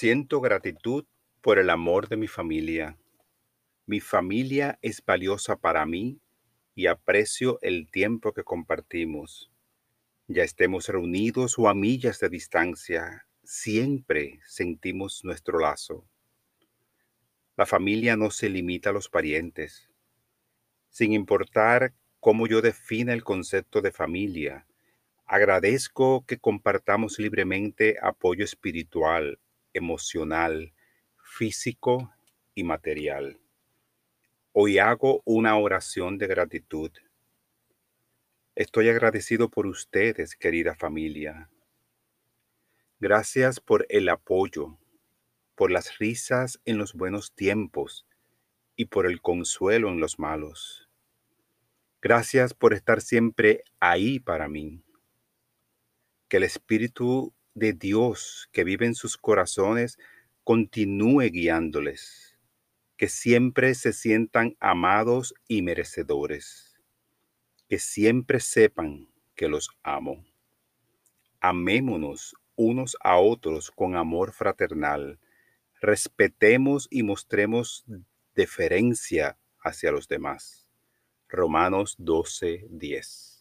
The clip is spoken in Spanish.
Siento gratitud por el amor de mi familia. Mi familia es valiosa para mí y aprecio el tiempo que compartimos. Ya estemos reunidos o a millas de distancia, siempre sentimos nuestro lazo. La familia no se limita a los parientes. Sin importar cómo yo defina el concepto de familia, agradezco que compartamos libremente apoyo espiritual, emocional, físico y material. Hoy hago una oración de gratitud. Estoy agradecido por ustedes, querida familia. Gracias por el apoyo, por las risas en los buenos tiempos y por el consuelo en los malos. Gracias por estar siempre ahí para mí. Que el Espíritu de Dios que vive en sus corazones continúe guiándoles, que siempre se sientan amados y merecedores, que siempre sepan que los amo. Amémonos unos a otros con amor fraternal, respetemos y mostremos deferencia hacia los demás. Romanos 12, 10.